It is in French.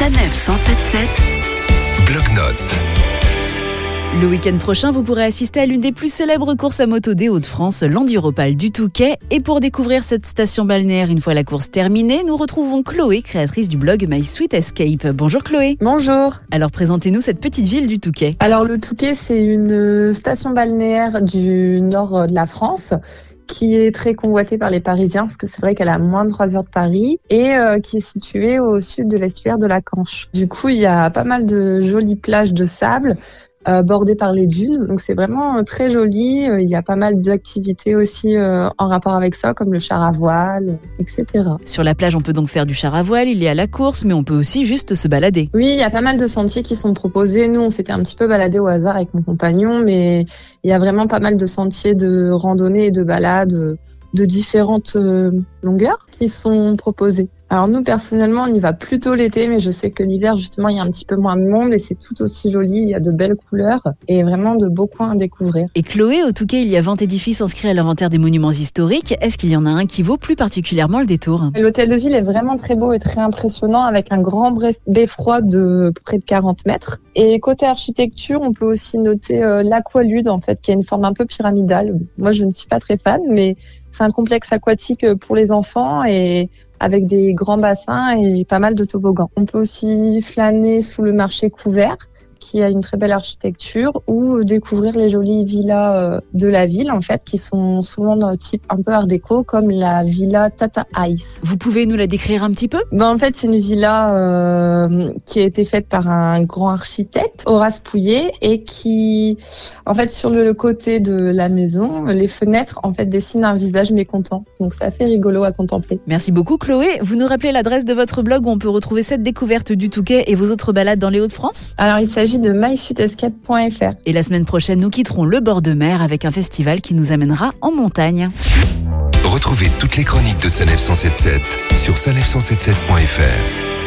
Sanef 177 Bloc-notes. Le week-end prochain, vous pourrez assister à l'une des plus célèbres courses à moto des Hauts-de-France, l'Enduropal du Touquet. Et pour découvrir cette station balnéaire une fois la course terminée, nous retrouvons Chloé, créatrice du blog My Sweet Escape. Bonjour Chloé. Bonjour. Alors présentez-nous cette petite ville du Touquet. Alors le Touquet, c'est une station balnéaire du nord de la France qui est très convoitée par les Parisiens, parce que c'est vrai qu'elle a moins de 3 heures de Paris, et euh, qui est située au sud de l'estuaire de la Canche. Du coup, il y a pas mal de jolies plages de sable, euh, bordées par les dunes. Donc c'est vraiment euh, très joli. Euh, Il y a pas mal d'activités aussi euh, en rapport avec ça, comme le char à voile, etc. Sur la plage, on peut donc faire du char à voile, il y a la course, mais on peut aussi juste se balader. Oui, il y a pas mal de sentiers qui sont proposés. Nous, on s'était un petit peu baladé au hasard avec mon compagnon, mais il y a vraiment pas mal de sentiers de randonnée et de balade euh, de différentes longueurs qui sont proposés. Alors nous, personnellement, on y va plutôt l'été, mais je sais que l'hiver, justement, il y a un petit peu moins de monde et c'est tout aussi joli. Il y a de belles couleurs et vraiment de beaux coins à découvrir. Et Chloé, au Touquet, il y a 20 édifices inscrits à l'inventaire des monuments historiques. Est-ce qu'il y en a un qui vaut plus particulièrement le détour? L'hôtel de ville est vraiment très beau et très impressionnant avec un grand beffroi de près de 40 mètres. Et côté architecture, on peut aussi noter euh, l'aqualude en fait, qui a une forme un peu pyramidale. Moi, je ne suis pas très fan, mais c'est un complexe aquatique euh, pour les enfants et avec des grands bassins et pas mal de toboggans. On peut aussi flâner sous le marché couvert qui a une très belle architecture ou découvrir les jolies villas euh, de la ville en fait qui sont souvent d'un type un peu art déco comme la villa Tata Ice. Vous pouvez nous la décrire un petit peu? Ben, en fait, c'est une villa euh, qui a été faite par un grand architecte, Horace Pouillet, et qui, en fait, sur le côté de la maison, les fenêtres, en fait, dessinent un visage mécontent. Donc, c'est assez rigolo à contempler. Merci beaucoup Chloé. Vous nous rappelez l'adresse de votre blog où on peut retrouver cette découverte du Touquet et vos autres balades dans les Hauts-de-France? Alors, il s'agit de mysweetescape.fr. Et la semaine prochaine, nous quitterons le bord de mer avec un festival qui nous amènera en montagne. Retrouvez toutes les chroniques de Sanef 177 sur sanef177.fr.